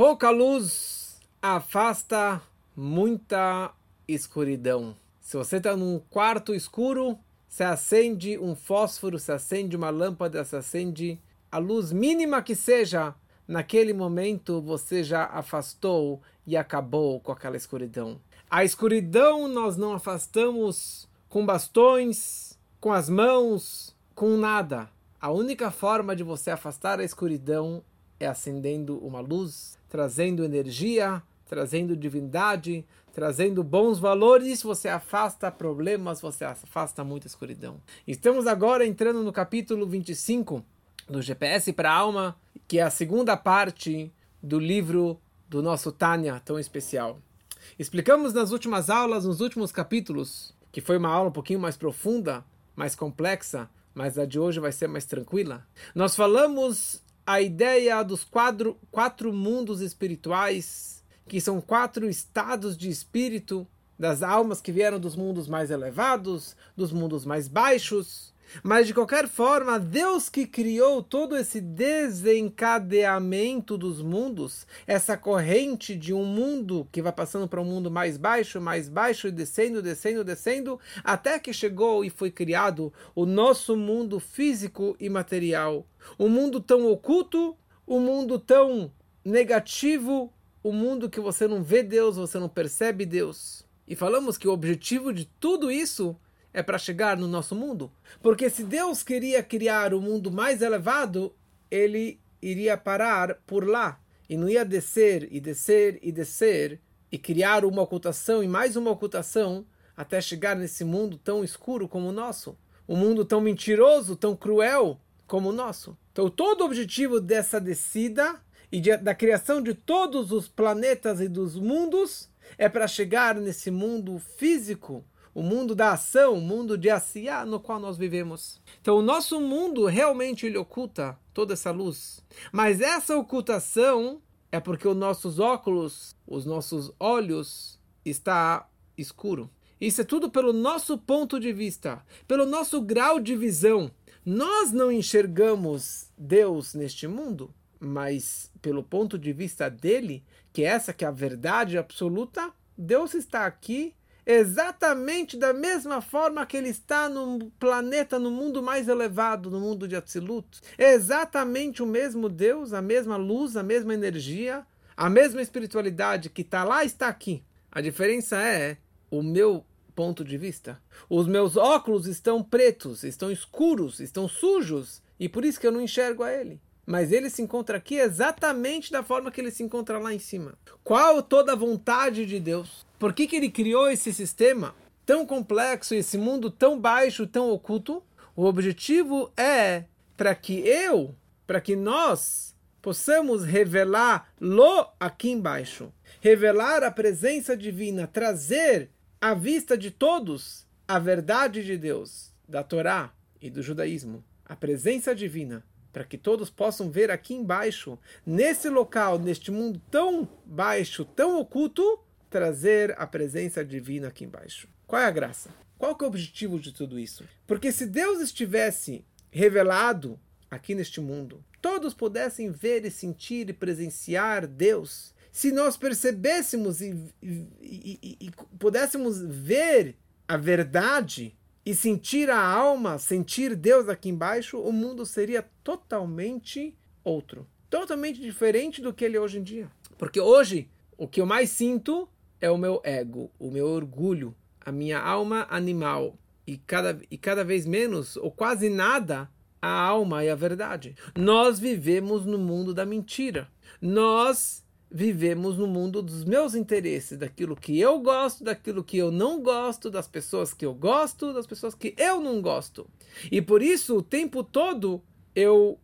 Pouca luz afasta muita escuridão. Se você está num quarto escuro, se acende um fósforo, se acende uma lâmpada, se acende a luz mínima que seja, naquele momento você já afastou e acabou com aquela escuridão. A escuridão nós não afastamos com bastões, com as mãos, com nada. A única forma de você afastar a escuridão é acendendo uma luz, trazendo energia, trazendo divindade, trazendo bons valores, você afasta problemas, você afasta muita escuridão. Estamos agora entrando no capítulo 25 do GPS para a Alma, que é a segunda parte do livro do nosso Tânia tão especial. Explicamos nas últimas aulas, nos últimos capítulos, que foi uma aula um pouquinho mais profunda, mais complexa, mas a de hoje vai ser mais tranquila. Nós falamos a ideia dos quatro, quatro mundos espirituais, que são quatro estados de espírito das almas que vieram dos mundos mais elevados, dos mundos mais baixos, mas de qualquer forma, Deus que criou todo esse desencadeamento dos mundos, essa corrente de um mundo que vai passando para um mundo mais baixo, mais baixo, e descendo, descendo, descendo, até que chegou e foi criado o nosso mundo físico e material. Um mundo tão oculto, um mundo tão negativo, um mundo que você não vê Deus, você não percebe Deus. E falamos que o objetivo de tudo isso é para chegar no nosso mundo. Porque se Deus queria criar o mundo mais elevado, ele iria parar por lá e não ia descer e descer e descer e criar uma ocultação e mais uma ocultação até chegar nesse mundo tão escuro como o nosso, um mundo tão mentiroso, tão cruel como o nosso. Então todo o objetivo dessa descida e de, da criação de todos os planetas e dos mundos é para chegar nesse mundo físico o mundo da ação, o mundo de Asiá no qual nós vivemos. Então o nosso mundo realmente ele oculta toda essa luz. Mas essa ocultação é porque os nossos óculos, os nossos olhos está escuro. Isso é tudo pelo nosso ponto de vista, pelo nosso grau de visão. Nós não enxergamos Deus neste mundo, mas pelo ponto de vista dele, que é essa que é a verdade absoluta, Deus está aqui exatamente da mesma forma que ele está no planeta, no mundo mais elevado, no mundo de Atzilut. É exatamente o mesmo Deus, a mesma luz, a mesma energia, a mesma espiritualidade que está lá está aqui. A diferença é o meu ponto de vista. Os meus óculos estão pretos, estão escuros, estão sujos, e por isso que eu não enxergo a ele. Mas ele se encontra aqui exatamente da forma que ele se encontra lá em cima. Qual toda a vontade de Deus? Por que, que ele criou esse sistema tão complexo, esse mundo tão baixo, tão oculto? O objetivo é para que eu, para que nós possamos revelar-lo aqui embaixo. Revelar a presença divina, trazer à vista de todos a verdade de Deus, da Torá e do judaísmo. A presença divina, para que todos possam ver aqui embaixo, nesse local, neste mundo tão baixo, tão oculto, trazer a presença divina aqui embaixo. Qual é a graça? Qual é o objetivo de tudo isso? Porque se Deus estivesse revelado aqui neste mundo, todos pudessem ver e sentir e presenciar Deus, se nós percebêssemos e, e, e, e pudéssemos ver a verdade e sentir a alma, sentir Deus aqui embaixo, o mundo seria totalmente outro. Totalmente diferente do que ele é hoje em dia. Porque hoje, o que eu mais sinto é o meu ego, o meu orgulho, a minha alma animal. E cada, e cada vez menos, ou quase nada, a alma e a verdade. Nós vivemos no mundo da mentira. Nós vivemos no mundo dos meus interesses, daquilo que eu gosto, daquilo que eu não gosto, das pessoas que eu gosto, das pessoas que eu não gosto. E por isso, o tempo todo, eu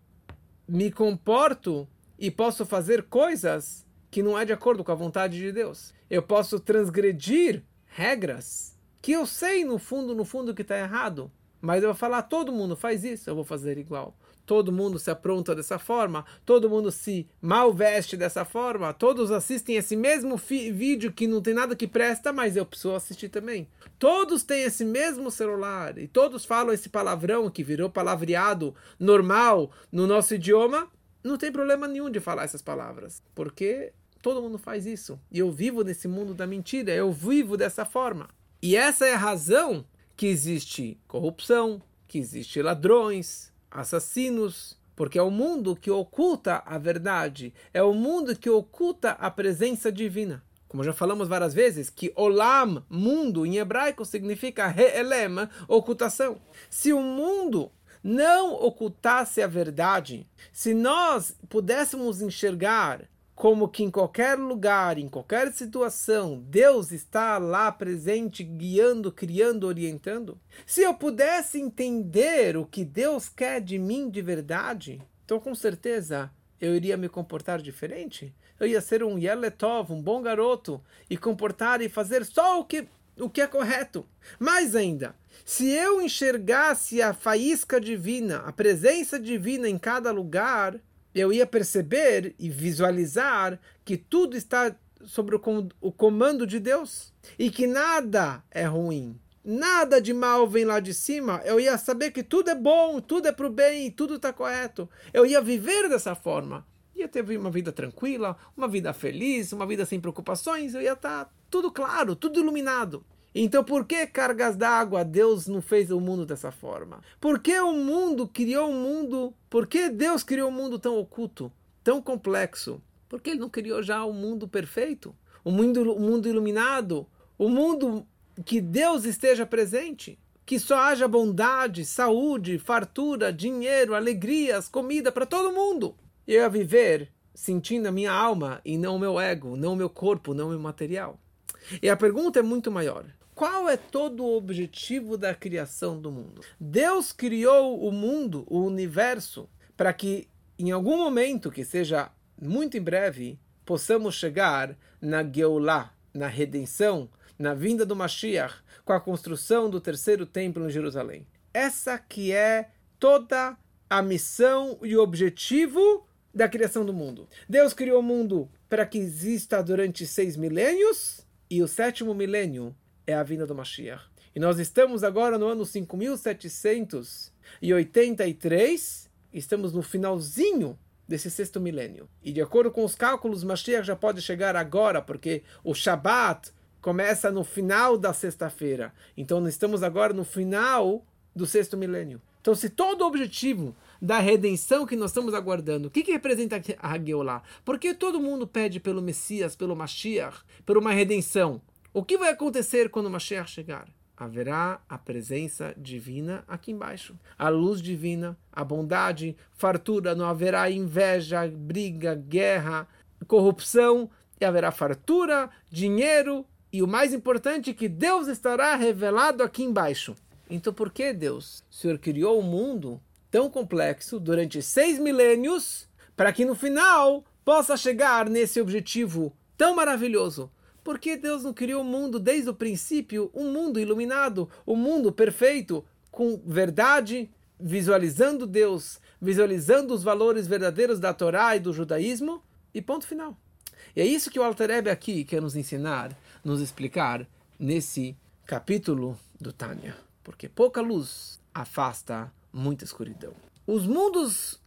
me comporto e posso fazer coisas que não é de acordo com a vontade de Deus. Eu posso transgredir regras que eu sei no fundo, no fundo que está errado. Mas eu vou falar, todo mundo faz isso, eu vou fazer igual. Todo mundo se apronta dessa forma, todo mundo se mal veste dessa forma, todos assistem esse mesmo vídeo que não tem nada que presta, mas eu preciso assistir também. Todos têm esse mesmo celular e todos falam esse palavrão que virou palavreado normal no nosso idioma. Não tem problema nenhum de falar essas palavras, porque Todo mundo faz isso. E eu vivo nesse mundo da mentira, eu vivo dessa forma. E essa é a razão que existe corrupção, que existe ladrões, assassinos, porque é o mundo que oculta a verdade, é o mundo que oculta a presença divina. Como já falamos várias vezes, que olam, mundo, em hebraico significa re'elem, ocultação. Se o mundo não ocultasse a verdade, se nós pudéssemos enxergar como que em qualquer lugar, em qualquer situação, Deus está lá presente, guiando, criando, orientando. Se eu pudesse entender o que Deus quer de mim de verdade, então com certeza eu iria me comportar diferente. Eu ia ser um Yeletov, um bom garoto, e comportar e fazer só o que, o que é correto. Mais ainda, se eu enxergasse a faísca divina, a presença divina em cada lugar, eu ia perceber e visualizar que tudo está sobre o comando de Deus e que nada é ruim. Nada de mal vem lá de cima. Eu ia saber que tudo é bom, tudo é para o bem, tudo está correto. Eu ia viver dessa forma. Ia ter uma vida tranquila, uma vida feliz, uma vida sem preocupações. Eu ia estar tá tudo claro, tudo iluminado. Então, por que cargas d'água Deus não fez o mundo dessa forma? Por que o mundo criou um mundo? Por que Deus criou um mundo tão oculto, tão complexo? Por que Ele não criou já o um mundo perfeito? O um mundo, um mundo iluminado? O um mundo que Deus esteja presente? Que só haja bondade, saúde, fartura, dinheiro, alegrias, comida para todo mundo. E eu ia viver sentindo a minha alma e não o meu ego, não o meu corpo, não o meu material. E a pergunta é muito maior. Qual é todo o objetivo da criação do mundo? Deus criou o mundo, o universo, para que em algum momento, que seja muito em breve, possamos chegar na Geulah, na redenção, na vinda do Mashiach, com a construção do terceiro templo em Jerusalém. Essa que é toda a missão e o objetivo da criação do mundo. Deus criou o mundo para que exista durante seis milênios, e o sétimo milênio é a vinda do Mashiach. E nós estamos agora no ano 5783, estamos no finalzinho desse sexto milênio. E de acordo com os cálculos, Mashiach já pode chegar agora, porque o Shabat começa no final da sexta-feira. Então nós estamos agora no final do sexto milênio. Então, se todo o objetivo da redenção que nós estamos aguardando, o que, que representa a Hageulah? Porque todo mundo pede pelo Messias, pelo Mashiach, por uma redenção. O que vai acontecer quando Mashiach chegar? Haverá a presença divina aqui embaixo. A luz divina, a bondade, fartura, não haverá inveja, briga, guerra, corrupção, e haverá fartura, dinheiro, e o mais importante, que Deus estará revelado aqui embaixo. Então, por que Deus, o Senhor criou o um mundo tão complexo durante seis milênios para que no final possa chegar nesse objetivo tão maravilhoso? Por que Deus não criou o mundo desde o princípio, um mundo iluminado, um mundo perfeito, com verdade, visualizando Deus, visualizando os valores verdadeiros da Torá e do judaísmo? E ponto final. E é isso que o Alter Ebe aqui quer nos ensinar, nos explicar nesse capítulo do Tânia. Porque pouca luz afasta muita escuridão. Os mundos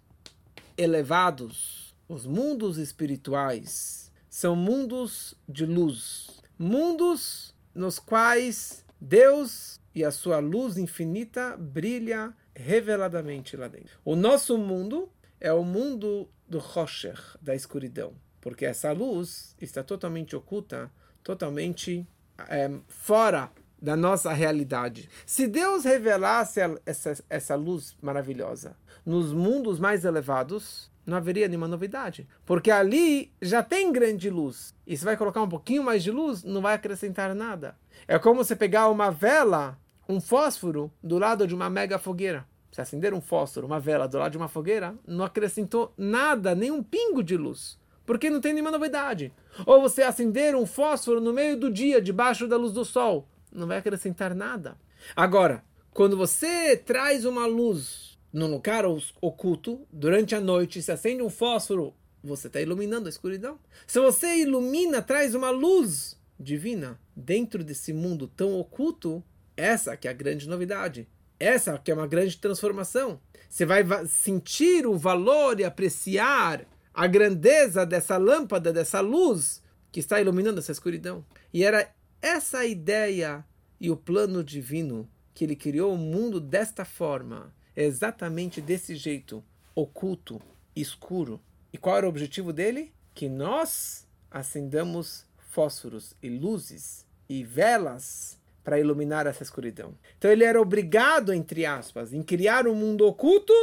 elevados, os mundos espirituais, são mundos de luz, mundos nos quais Deus e a sua luz infinita brilha reveladamente lá dentro. O nosso mundo é o mundo do Rocher, da escuridão, porque essa luz está totalmente oculta, totalmente é, fora da nossa realidade. Se Deus revelasse essa, essa luz maravilhosa nos mundos mais elevados, não haveria nenhuma novidade. Porque ali já tem grande luz. E se vai colocar um pouquinho mais de luz, não vai acrescentar nada. É como você pegar uma vela, um fósforo, do lado de uma mega fogueira. Se acender um fósforo, uma vela do lado de uma fogueira, não acrescentou nada, nem um pingo de luz. Porque não tem nenhuma novidade. Ou você acender um fósforo no meio do dia, debaixo da luz do sol, não vai acrescentar nada. Agora, quando você traz uma luz num lugar oculto, durante a noite, se acende um fósforo, você está iluminando a escuridão. Se você ilumina, traz uma luz divina dentro desse mundo tão oculto, essa que é a grande novidade. Essa que é uma grande transformação. Você vai sentir o valor e apreciar a grandeza dessa lâmpada, dessa luz que está iluminando essa escuridão. E era essa ideia e o plano divino que ele criou o mundo desta forma, exatamente desse jeito, oculto, escuro. E qual era o objetivo dele? Que nós acendamos fósforos e luzes e velas para iluminar essa escuridão. Então ele era obrigado, entre aspas, em criar um mundo oculto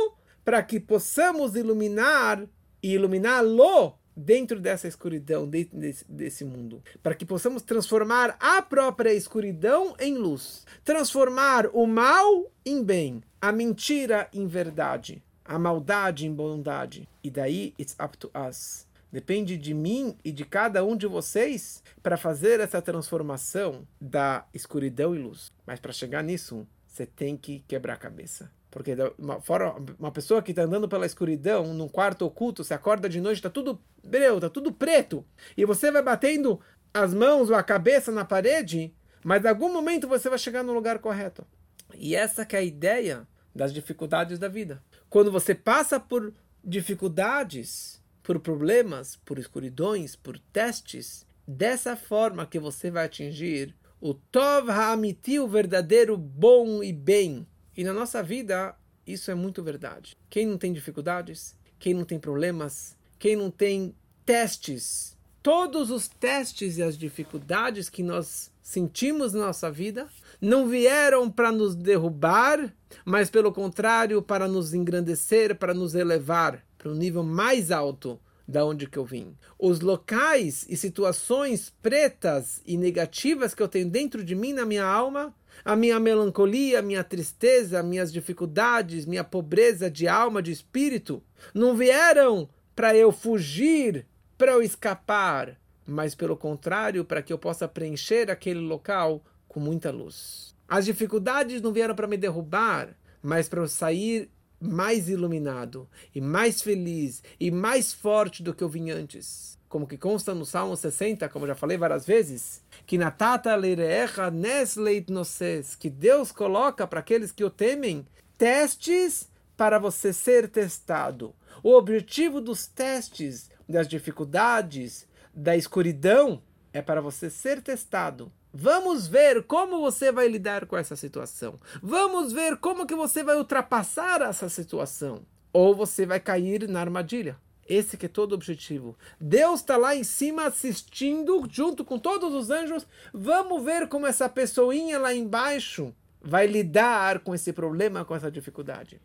para que possamos iluminar e iluminá-lo dentro dessa escuridão, dentro desse, desse mundo. Para que possamos transformar a própria escuridão em luz. Transformar o mal em bem, a mentira em verdade, a maldade em bondade. E daí, it's up to us Depende de mim e de cada um de vocês para fazer essa transformação da escuridão em luz. Mas para chegar nisso, você tem que quebrar a cabeça. Porque uma, fora, uma pessoa que está andando pela escuridão, num quarto oculto, você acorda de noite, está tudo breu, está tudo preto. E você vai batendo as mãos ou a cabeça na parede, mas em algum momento você vai chegar no lugar correto. E essa que é a ideia das dificuldades da vida. Quando você passa por dificuldades, por problemas, por escuridões, por testes, dessa forma que você vai atingir o Tov Ha'amiti, o verdadeiro bom e bem. E na nossa vida, isso é muito verdade. Quem não tem dificuldades, quem não tem problemas, quem não tem testes, todos os testes e as dificuldades que nós sentimos na nossa vida não vieram para nos derrubar, mas pelo contrário, para nos engrandecer, para nos elevar para um nível mais alto da onde que eu vim. Os locais e situações pretas e negativas que eu tenho dentro de mim, na minha alma, a minha melancolia, a minha tristeza, minhas dificuldades, minha pobreza de alma, de espírito, não vieram para eu fugir, para eu escapar, mas pelo contrário, para que eu possa preencher aquele local com muita luz. As dificuldades não vieram para me derrubar, mas para eu sair mais iluminado e mais feliz e mais forte do que eu vim antes. Como que consta no Salmo 60, como já falei várias vezes, que natata leirecha nesleit noses, que Deus coloca para aqueles que o temem testes para você ser testado. O objetivo dos testes, das dificuldades, da escuridão, é para você ser testado Vamos ver como você vai lidar com essa situação. Vamos ver como que você vai ultrapassar essa situação. Ou você vai cair na armadilha. Esse que é todo o objetivo. Deus está lá em cima assistindo, junto com todos os anjos. Vamos ver como essa pessoinha lá embaixo vai lidar com esse problema, com essa dificuldade.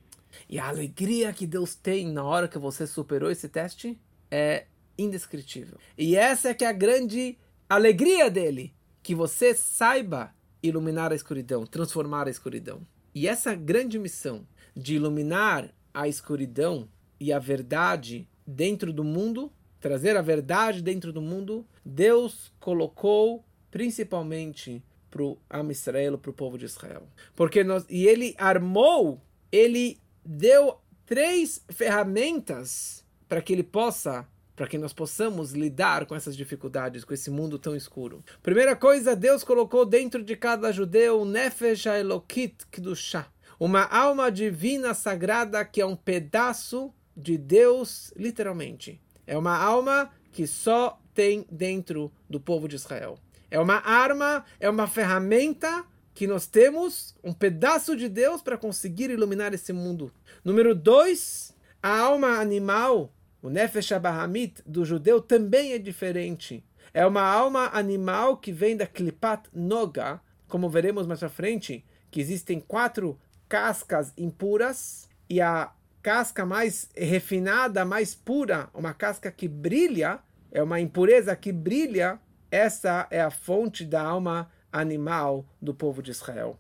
E a alegria que Deus tem na hora que você superou esse teste é indescritível. E essa é que é a grande alegria dele que você saiba iluminar a escuridão, transformar a escuridão. E essa grande missão de iluminar a escuridão e a verdade dentro do mundo, trazer a verdade dentro do mundo, Deus colocou principalmente para o Am Israel, para o povo de Israel. Porque nós, e ele armou, ele deu três ferramentas para que ele possa para que nós possamos lidar com essas dificuldades, com esse mundo tão escuro. Primeira coisa, Deus colocou dentro de cada judeu Nefesh Elokit uma alma divina sagrada que é um pedaço de Deus, literalmente. É uma alma que só tem dentro do povo de Israel. É uma arma, é uma ferramenta que nós temos, um pedaço de Deus para conseguir iluminar esse mundo. Número dois, a alma animal o Nefesh Abahamit do judeu também é diferente. É uma alma animal que vem da Klipat Noga, como veremos mais à frente, que existem quatro cascas impuras e a casca mais refinada, mais pura, uma casca que brilha, é uma impureza que brilha, essa é a fonte da alma animal do povo de Israel.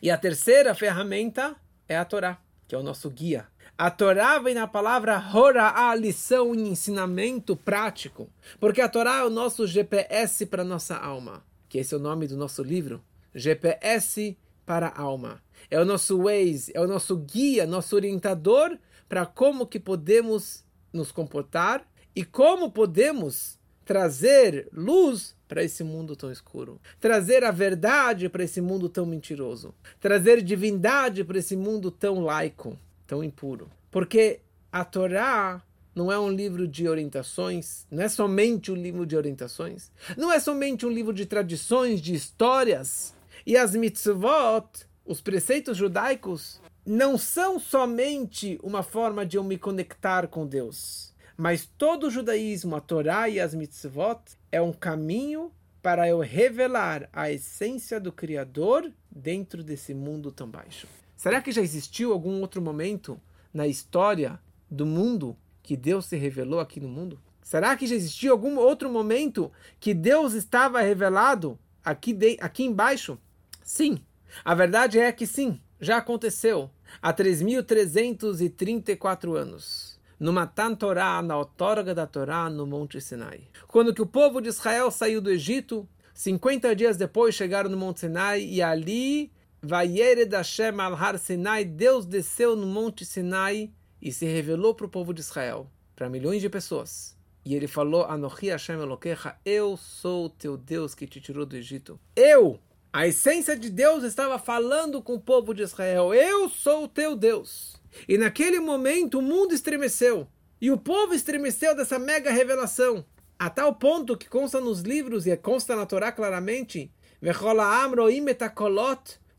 E a terceira ferramenta é a Torá, que é o nosso guia. A Torá vem na palavra Hora, a lição e ensinamento prático. Porque a Torá é o nosso GPS para a nossa alma. Que esse é o nome do nosso livro. GPS para a alma. É o nosso Waze, é o nosso guia, nosso orientador para como que podemos nos comportar e como podemos trazer luz para esse mundo tão escuro, trazer a verdade para esse mundo tão mentiroso, trazer divindade para esse mundo tão laico tão impuro. Porque a Torá não é um livro de orientações, não é somente um livro de orientações, não é somente um livro de tradições, de histórias. E as mitzvot, os preceitos judaicos, não são somente uma forma de eu me conectar com Deus, mas todo o judaísmo, a Torá e as mitzvot, é um caminho para eu revelar a essência do Criador dentro desse mundo tão baixo. Será que já existiu algum outro momento na história do mundo que Deus se revelou aqui no mundo? Será que já existiu algum outro momento que Deus estava revelado aqui, de, aqui embaixo? Sim. A verdade é que sim, já aconteceu há 3.334 anos. No Matan Torá, na outorga da Torá, no Monte Sinai. Quando que o povo de Israel saiu do Egito, 50 dias depois chegaram no Monte Sinai e ali, Vayered Hashem al Har Sinai, Deus desceu no Monte Sinai e se revelou para o povo de Israel, para milhões de pessoas. E ele falou, Anochi Hashem Elokecha, eu sou o teu Deus que te tirou do Egito. Eu, a essência de Deus estava falando com o povo de Israel. Eu sou o teu Deus. E naquele momento o mundo estremeceu. E o povo estremeceu dessa mega revelação. A tal ponto que consta nos livros e consta na Torá claramente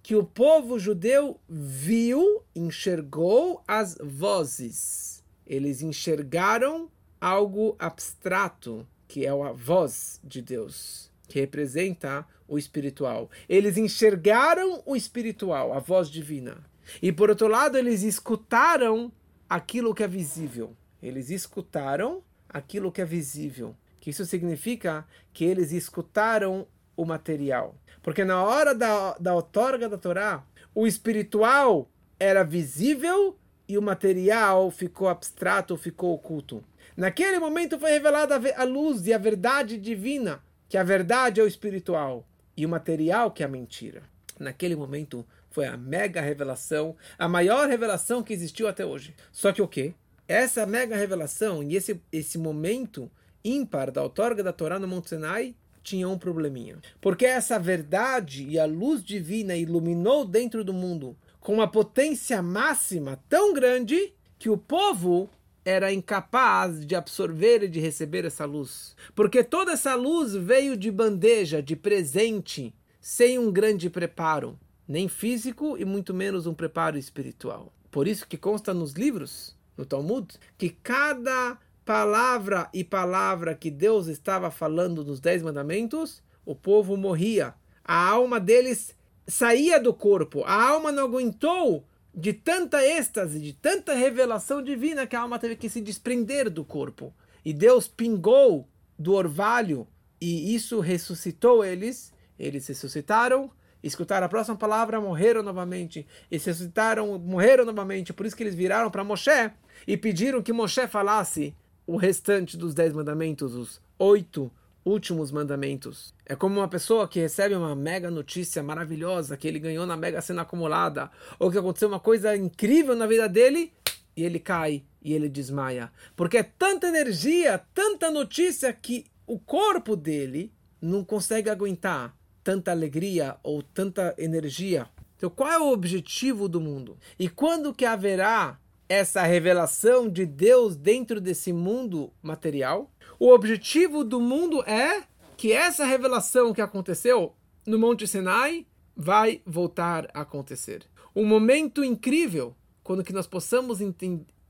que o povo judeu viu, enxergou as vozes. Eles enxergaram algo abstrato, que é a voz de Deus, que representa o espiritual. Eles enxergaram o espiritual, a voz divina. E por outro lado, eles escutaram aquilo que é visível. Eles escutaram aquilo que é visível. Que isso significa que eles escutaram o material. Porque na hora da, da outorga da Torá, o espiritual era visível e o material ficou abstrato, ficou oculto. Naquele momento foi revelada a luz e a verdade divina, que a verdade é o espiritual e o material que é a mentira. Naquele momento foi a mega revelação, a maior revelação que existiu até hoje. Só que o quê? Essa mega revelação e esse, esse momento ímpar da outorga da Torá no Monte Sinai tinha um probleminha. Porque essa verdade e a luz divina iluminou dentro do mundo com uma potência máxima tão grande que o povo era incapaz de absorver e de receber essa luz. Porque toda essa luz veio de bandeja, de presente, sem um grande preparo, nem físico e muito menos um preparo espiritual. Por isso que consta nos livros, no Talmud, que cada palavra e palavra que Deus estava falando nos Dez Mandamentos, o povo morria. A alma deles saía do corpo. A alma não aguentou de tanta êxtase, de tanta revelação divina que a alma teve que se desprender do corpo. E Deus pingou do orvalho e isso ressuscitou eles. Eles ressuscitaram, escutaram a próxima palavra, morreram novamente. Eles ressuscitaram, morreram novamente. Por isso que eles viraram para Moshe e pediram que Moshe falasse o restante dos dez mandamentos, os oito últimos mandamentos. É como uma pessoa que recebe uma mega notícia maravilhosa que ele ganhou na mega cena acumulada, ou que aconteceu uma coisa incrível na vida dele e ele cai e ele desmaia. Porque é tanta energia, tanta notícia que o corpo dele não consegue aguentar tanta alegria ou tanta energia. Então, qual é o objetivo do mundo? E quando que haverá essa revelação de Deus dentro desse mundo material? O objetivo do mundo é que essa revelação que aconteceu no Monte Sinai vai voltar a acontecer. Um momento incrível quando que nós possamos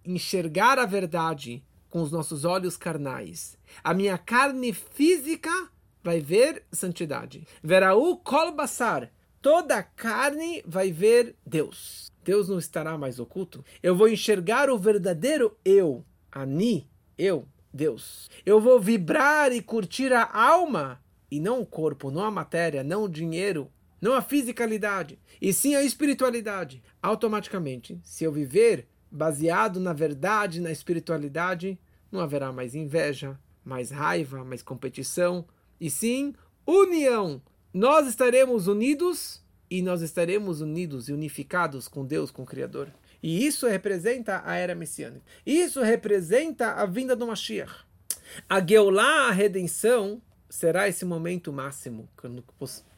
enxergar a verdade com os nossos olhos carnais. A minha carne física vai ver santidade. Veraú kol basar. Toda carne vai ver Deus. Deus não estará mais oculto. Eu vou enxergar o verdadeiro eu, Ani, eu, Deus. Eu vou vibrar e curtir a alma e não o corpo, não a matéria, não o dinheiro, não a fisicalidade, e sim a espiritualidade. Automaticamente, se eu viver baseado na verdade, na espiritualidade, não haverá mais inveja, mais raiva, mais competição, e sim união. Nós estaremos unidos e nós estaremos unidos e unificados com Deus, com o Criador. E isso representa a era messiânica. Isso representa a vinda do Mashiach. A Geulah, a redenção, será esse momento máximo, quando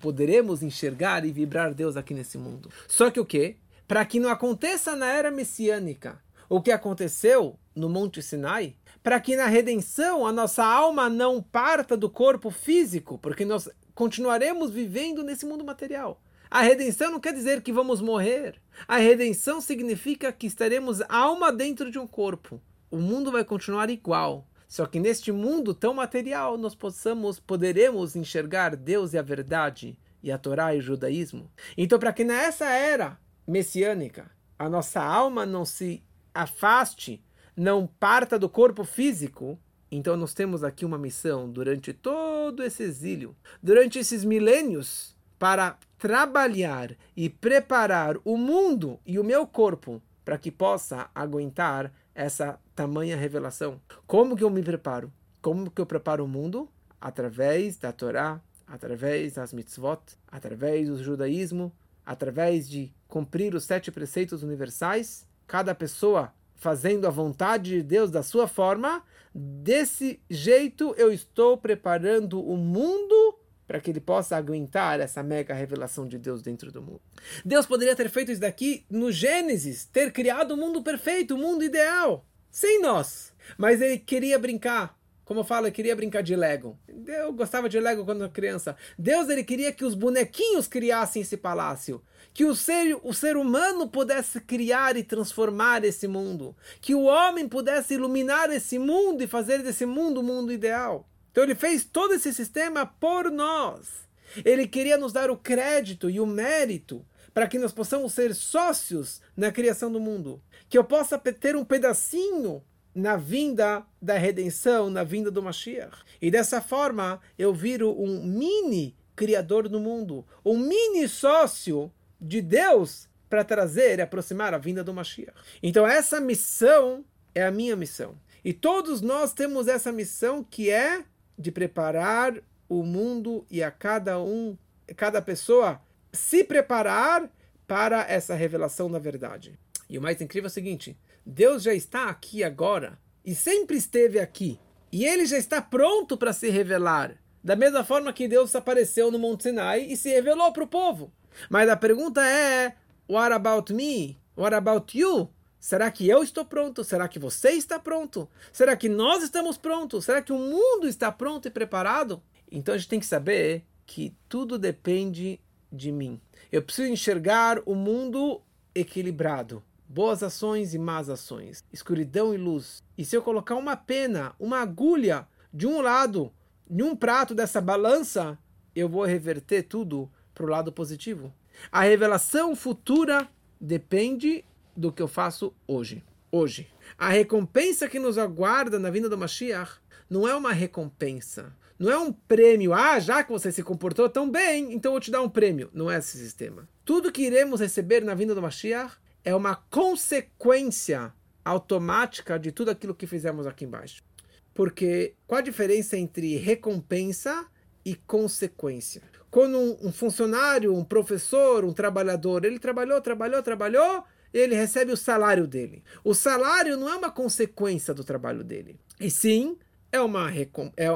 poderemos enxergar e vibrar Deus aqui nesse mundo. Só que o quê? Para que não aconteça na era messiânica o que aconteceu no Monte Sinai, para que na redenção a nossa alma não parta do corpo físico, porque nós continuaremos vivendo nesse mundo material. A redenção não quer dizer que vamos morrer. A redenção significa que estaremos alma dentro de um corpo. O mundo vai continuar igual. Só que neste mundo tão material nós possamos, poderemos enxergar Deus e a verdade e a Torá e o judaísmo. Então, para que nessa era messiânica a nossa alma não se afaste, não parta do corpo físico, então nós temos aqui uma missão durante todo esse exílio, durante esses milênios, para trabalhar e preparar o mundo e o meu corpo para que possa aguentar essa tamanha revelação. Como que eu me preparo? Como que eu preparo o mundo? Através da Torá, através das mitzvot, através do judaísmo, através de cumprir os sete preceitos universais, cada pessoa fazendo a vontade de Deus da sua forma, desse jeito eu estou preparando o mundo para que ele possa aguentar essa mega revelação de Deus dentro do mundo. Deus poderia ter feito isso daqui no Gênesis, ter criado o mundo perfeito, o mundo ideal, sem nós. Mas ele queria brincar. Como eu falo, ele queria brincar de Lego. Eu gostava de Lego quando criança. Deus ele queria que os bonequinhos criassem esse palácio. Que o ser, o ser humano pudesse criar e transformar esse mundo. Que o homem pudesse iluminar esse mundo e fazer desse mundo o mundo ideal. Então ele fez todo esse sistema por nós. Ele queria nos dar o crédito e o mérito para que nós possamos ser sócios na criação do mundo. Que eu possa ter um pedacinho na vinda da redenção, na vinda do Mashiach. E dessa forma eu viro um mini criador do mundo, um mini sócio de Deus para trazer e aproximar a vinda do Mashiach. Então essa missão é a minha missão. E todos nós temos essa missão que é de preparar o mundo e a cada um, cada pessoa se preparar para essa revelação da verdade. E o mais incrível é o seguinte: Deus já está aqui agora e sempre esteve aqui. E ele já está pronto para se revelar. Da mesma forma que Deus apareceu no Monte Sinai e se revelou para o povo. Mas a pergunta é: What about me? What about you? Será que eu estou pronto? Será que você está pronto? Será que nós estamos prontos? Será que o mundo está pronto e preparado? Então a gente tem que saber que tudo depende de mim. Eu preciso enxergar o mundo equilibrado. Boas ações e más ações, escuridão e luz. E se eu colocar uma pena, uma agulha de um lado, em um prato dessa balança, eu vou reverter tudo para o lado positivo. A revelação futura depende do que eu faço hoje. Hoje. A recompensa que nos aguarda na vinda do Mashiach não é uma recompensa. Não é um prêmio. Ah, já que você se comportou tão bem, então eu vou te dar um prêmio. Não é esse sistema. Tudo que iremos receber na vinda do Mashiach é uma consequência automática de tudo aquilo que fizemos aqui embaixo. Porque qual a diferença entre recompensa e consequência? Quando um, um funcionário, um professor, um trabalhador, ele trabalhou, trabalhou, trabalhou, ele recebe o salário dele. O salário não é uma consequência do trabalho dele, e sim é uma, é,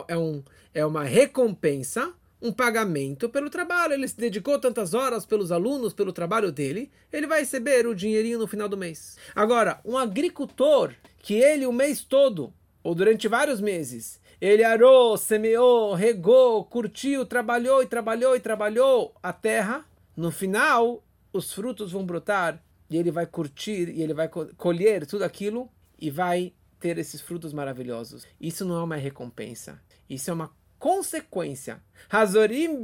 é, um, é uma recompensa, um pagamento pelo trabalho. Ele se dedicou tantas horas pelos alunos, pelo trabalho dele, ele vai receber o dinheirinho no final do mês. Agora, um agricultor que ele o mês todo, ou durante vários meses, ele arou, semeou, regou, curtiu, trabalhou e trabalhou e trabalhou a terra, no final os frutos vão brotar e ele vai curtir e ele vai colher tudo aquilo e vai ter esses frutos maravilhosos. Isso não é uma recompensa, isso é uma consequência. Hazorim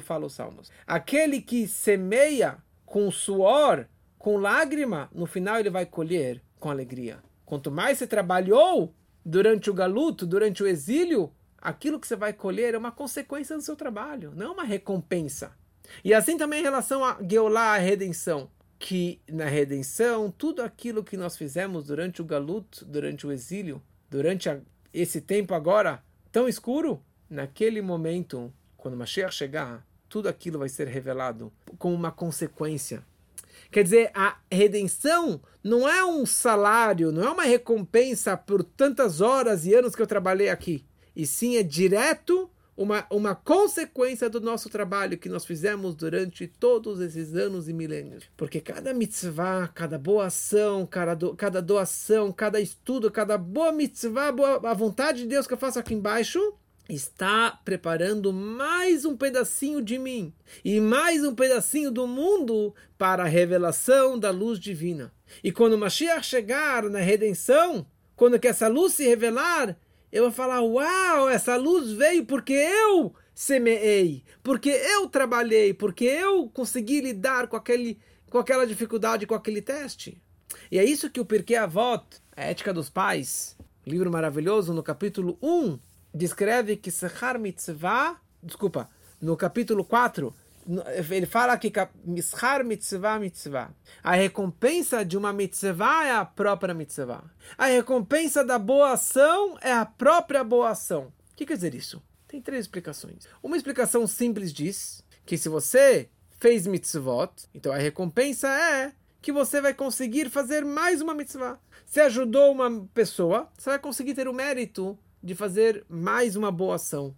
fala os salmos. Aquele que semeia com suor, com lágrima, no final ele vai colher com alegria. Quanto mais você trabalhou durante o galuto, durante o exílio, aquilo que você vai colher é uma consequência do seu trabalho, não é uma recompensa. E assim também em relação a Geulah, a redenção. Que na redenção, tudo aquilo que nós fizemos durante o galut, durante o exílio, durante a, esse tempo agora tão escuro, naquele momento, quando Mashiach chegar, tudo aquilo vai ser revelado como uma consequência. Quer dizer, a redenção não é um salário, não é uma recompensa por tantas horas e anos que eu trabalhei aqui, e sim é direto uma, uma consequência do nosso trabalho que nós fizemos durante todos esses anos e milênios. Porque cada mitzvah, cada boa ação, cada, do, cada doação, cada estudo, cada boa mitzvah, boa, a vontade de Deus que eu faço aqui embaixo, está preparando mais um pedacinho de mim e mais um pedacinho do mundo para a revelação da luz divina. E quando o Mashiach chegar na redenção, quando que essa luz se revelar, eu vou falar: Uau, essa luz veio porque eu semeei, porque eu trabalhei, porque eu consegui lidar com, aquele, com aquela dificuldade, com aquele teste. E é isso que o Pirkei Avot, a Ética dos Pais, livro maravilhoso, no capítulo 1, descreve que Sechar Mitzvah, desculpa, no capítulo 4, ele fala que mishar mitzvah mitzvah. A recompensa de uma mitzvah é a própria mitzvah. A recompensa da boa ação é a própria boa ação. O que quer dizer isso? Tem três explicações. Uma explicação simples diz que se você fez mitzvot, então a recompensa é que você vai conseguir fazer mais uma mitzvah. Se ajudou uma pessoa, você vai conseguir ter o mérito de fazer mais uma boa ação.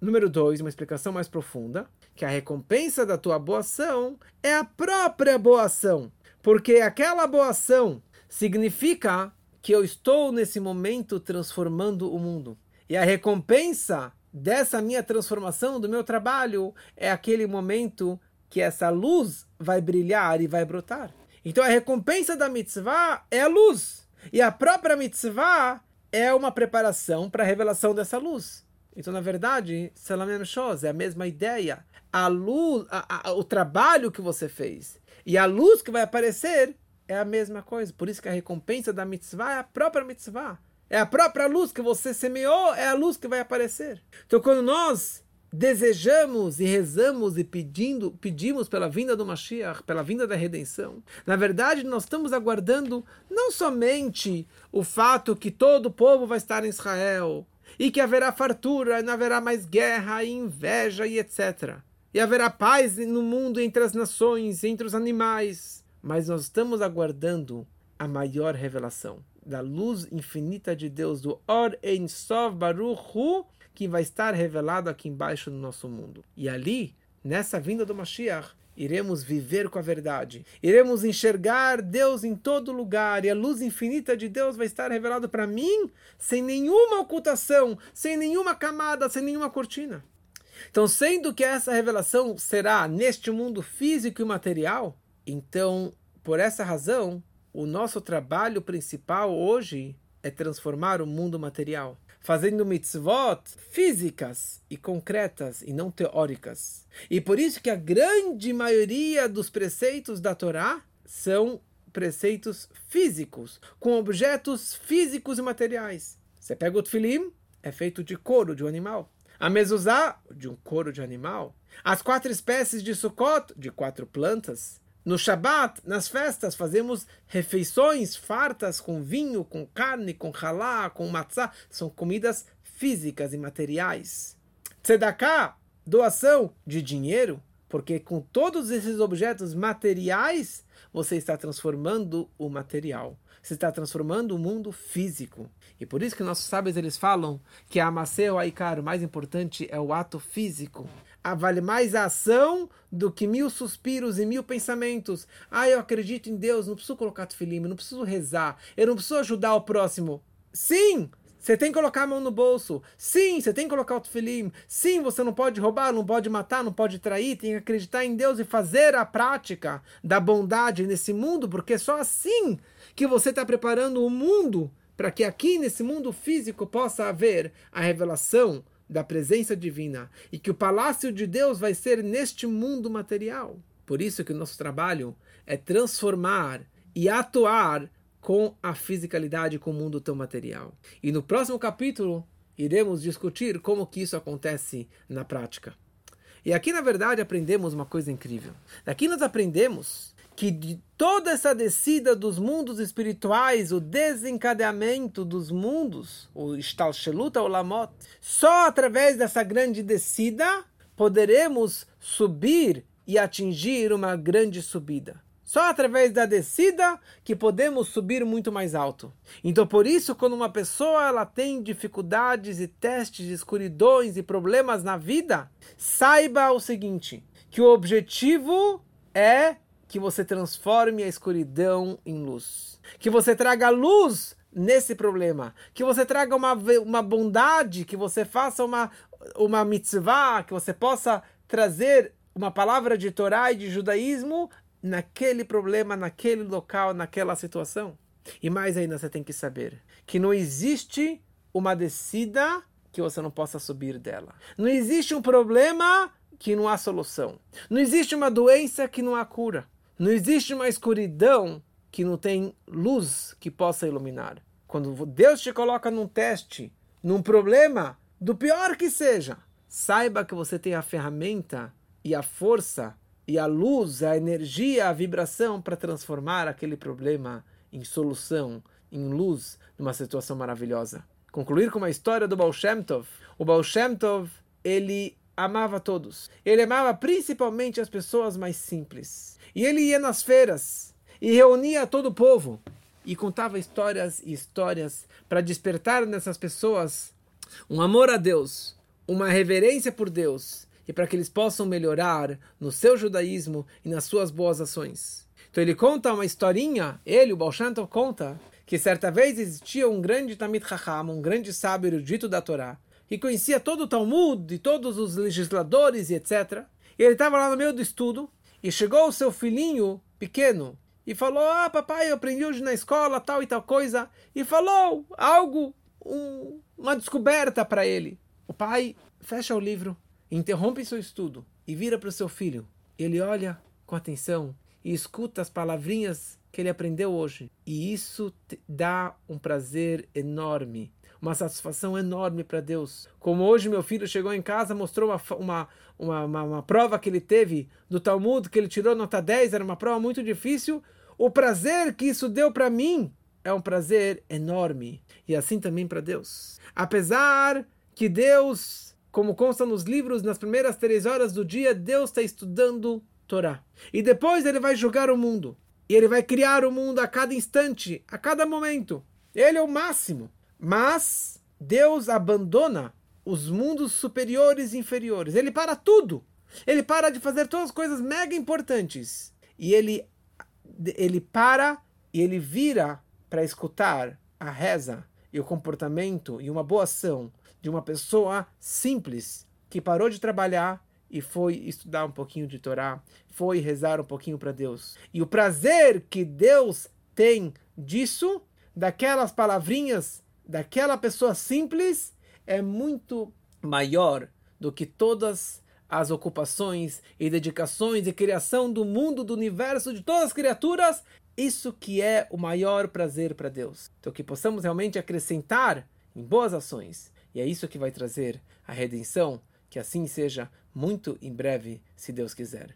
Número dois, uma explicação mais profunda que a recompensa da tua boa ação é a própria boa ação. Porque aquela boa ação significa que eu estou nesse momento transformando o mundo. E a recompensa dessa minha transformação, do meu trabalho, é aquele momento que essa luz vai brilhar e vai brotar. Então a recompensa da mitzvah é a luz. E a própria mitzvah é uma preparação para a revelação dessa luz. Então, na verdade, é a mesma ideia a luz, a, a, o trabalho que você fez e a luz que vai aparecer é a mesma coisa. Por isso que a recompensa da mitzvah é a própria mitzvah. É a própria luz que você semeou, é a luz que vai aparecer. Então, quando nós desejamos e rezamos e pedindo, pedimos pela vinda do Mashiach, pela vinda da redenção, na verdade nós estamos aguardando não somente o fato que todo o povo vai estar em Israel e que haverá fartura, não haverá mais guerra e inveja e etc e haverá paz no mundo entre as nações, entre os animais. Mas nós estamos aguardando a maior revelação da luz infinita de Deus, do Or Ein Sov Baruch Hu, que vai estar revelado aqui embaixo no nosso mundo. E ali, nessa vinda do Mashiach, iremos viver com a verdade. Iremos enxergar Deus em todo lugar e a luz infinita de Deus vai estar revelada para mim sem nenhuma ocultação, sem nenhuma camada, sem nenhuma cortina. Então, sendo que essa revelação será neste mundo físico e material, então, por essa razão, o nosso trabalho principal hoje é transformar o mundo material, fazendo mitzvot físicas e concretas e não teóricas. E por isso que a grande maioria dos preceitos da Torá são preceitos físicos, com objetos físicos e materiais. Você pega o tefilim, é feito de couro de um animal. A mezuzá, de um couro de animal. As quatro espécies de Sukkot, de quatro plantas. No Shabat, nas festas, fazemos refeições fartas com vinho, com carne, com halá, com matzá. São comidas físicas e materiais. Tzedakah, doação de dinheiro, porque com todos esses objetos materiais, você está transformando o material. Você está transformando o mundo físico. E por isso que nossos sábios eles falam que a Amaceu Aikar, o mais importante é o ato físico. Ah, vale mais a ação do que mil suspiros e mil pensamentos. Ah, eu acredito em Deus, não preciso colocar tefilim, não preciso rezar, eu não preciso ajudar o próximo. Sim, você tem que colocar a mão no bolso. Sim, você tem que colocar o tefilim. Sim, você não pode roubar, não pode matar, não pode trair. Tem que acreditar em Deus e fazer a prática da bondade nesse mundo, porque só assim que você está preparando o mundo para que aqui nesse mundo físico possa haver a revelação da presença divina e que o palácio de Deus vai ser neste mundo material. Por isso que o nosso trabalho é transformar e atuar com a fisicalidade com o mundo tão material. E no próximo capítulo iremos discutir como que isso acontece na prática. E aqui na verdade aprendemos uma coisa incrível. Daqui nós aprendemos que de toda essa descida dos mundos espirituais, o desencadeamento dos mundos, o Stalshelut Olamot, só através dessa grande descida poderemos subir e atingir uma grande subida. Só através da descida que podemos subir muito mais alto. Então, por isso, quando uma pessoa ela tem dificuldades e testes, escuridões e problemas na vida, saiba o seguinte: que o objetivo é que você transforme a escuridão em luz, que você traga luz nesse problema, que você traga uma, uma bondade, que você faça uma, uma mitzvah, que você possa trazer uma palavra de Torá e de judaísmo naquele problema, naquele local, naquela situação. E mais ainda você tem que saber que não existe uma descida que você não possa subir dela. Não existe um problema que não há solução. Não existe uma doença que não há cura. Não existe uma escuridão que não tem luz que possa iluminar. Quando Deus te coloca num teste, num problema, do pior que seja, saiba que você tem a ferramenta e a força e a luz, a energia, a vibração para transformar aquele problema em solução, em luz, numa situação maravilhosa. Concluir com uma história do Baal Shem Tov. O Baal Shem Tov, ele amava todos. Ele amava principalmente as pessoas mais simples. E ele ia nas feiras e reunia todo o povo e contava histórias e histórias para despertar nessas pessoas um amor a Deus, uma reverência por Deus e para que eles possam melhorar no seu judaísmo e nas suas boas ações. Então ele conta uma historinha, ele, o Baal conta que certa vez existia um grande Tamid Chacham, um grande sábio erudito da Torá, que conhecia todo o Talmud e todos os legisladores e etc. E ele estava lá no meio do estudo e chegou o seu filhinho pequeno e falou: Ah, papai, eu aprendi hoje na escola tal e tal coisa. E falou algo, um, uma descoberta para ele. O pai fecha o livro interrompe seu estudo e vira para o seu filho. Ele olha com atenção e escuta as palavrinhas que ele aprendeu hoje. E isso dá um prazer enorme, uma satisfação enorme para Deus. Como hoje meu filho chegou em casa, mostrou uma, uma, uma, uma, uma prova que ele teve do Talmud, que ele tirou nota 10, era uma prova muito difícil. O prazer que isso deu para mim é um prazer enorme. E assim também para Deus. Apesar que Deus como consta nos livros, nas primeiras três horas do dia, Deus está estudando Torá. E depois ele vai julgar o mundo. E ele vai criar o mundo a cada instante, a cada momento. Ele é o máximo. Mas Deus abandona os mundos superiores e inferiores. Ele para tudo. Ele para de fazer todas as coisas mega importantes. E ele, ele para e ele vira para escutar a reza e o comportamento e uma boa ação de uma pessoa simples que parou de trabalhar e foi estudar um pouquinho de Torá, foi rezar um pouquinho para Deus. E o prazer que Deus tem disso, daquelas palavrinhas, daquela pessoa simples, é muito maior do que todas as ocupações e dedicações e criação do mundo, do universo, de todas as criaturas. Isso que é o maior prazer para Deus. Então que possamos realmente acrescentar em boas ações e é isso que vai trazer a redenção, que assim seja muito em breve, se Deus quiser.